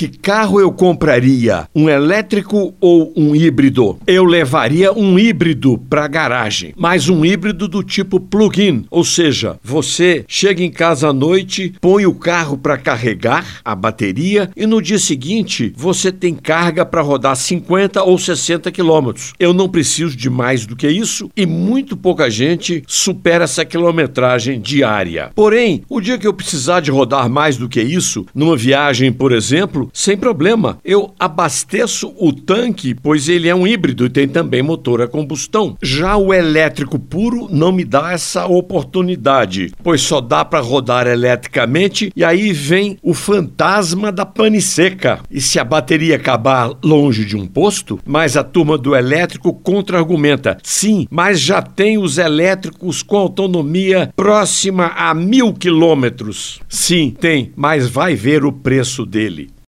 que carro eu compraria? Um elétrico ou um híbrido? Eu levaria um híbrido para garagem, mas um híbrido do tipo plug-in, ou seja, você chega em casa à noite, põe o carro para carregar a bateria e no dia seguinte você tem carga para rodar 50 ou 60 quilômetros. Eu não preciso de mais do que isso e muito pouca gente supera essa quilometragem diária. Porém, o dia que eu precisar de rodar mais do que isso, numa viagem, por exemplo, sem problema, eu abasteço o tanque, pois ele é um híbrido e tem também motor a combustão. Já o elétrico puro não me dá essa oportunidade, pois só dá para rodar eletricamente e aí vem o fantasma da pane seca. E se a bateria acabar longe de um posto, mas a turma do elétrico contra-argumenta: sim, mas já tem os elétricos com autonomia próxima a mil quilômetros. Sim, tem, mas vai ver o preço dele.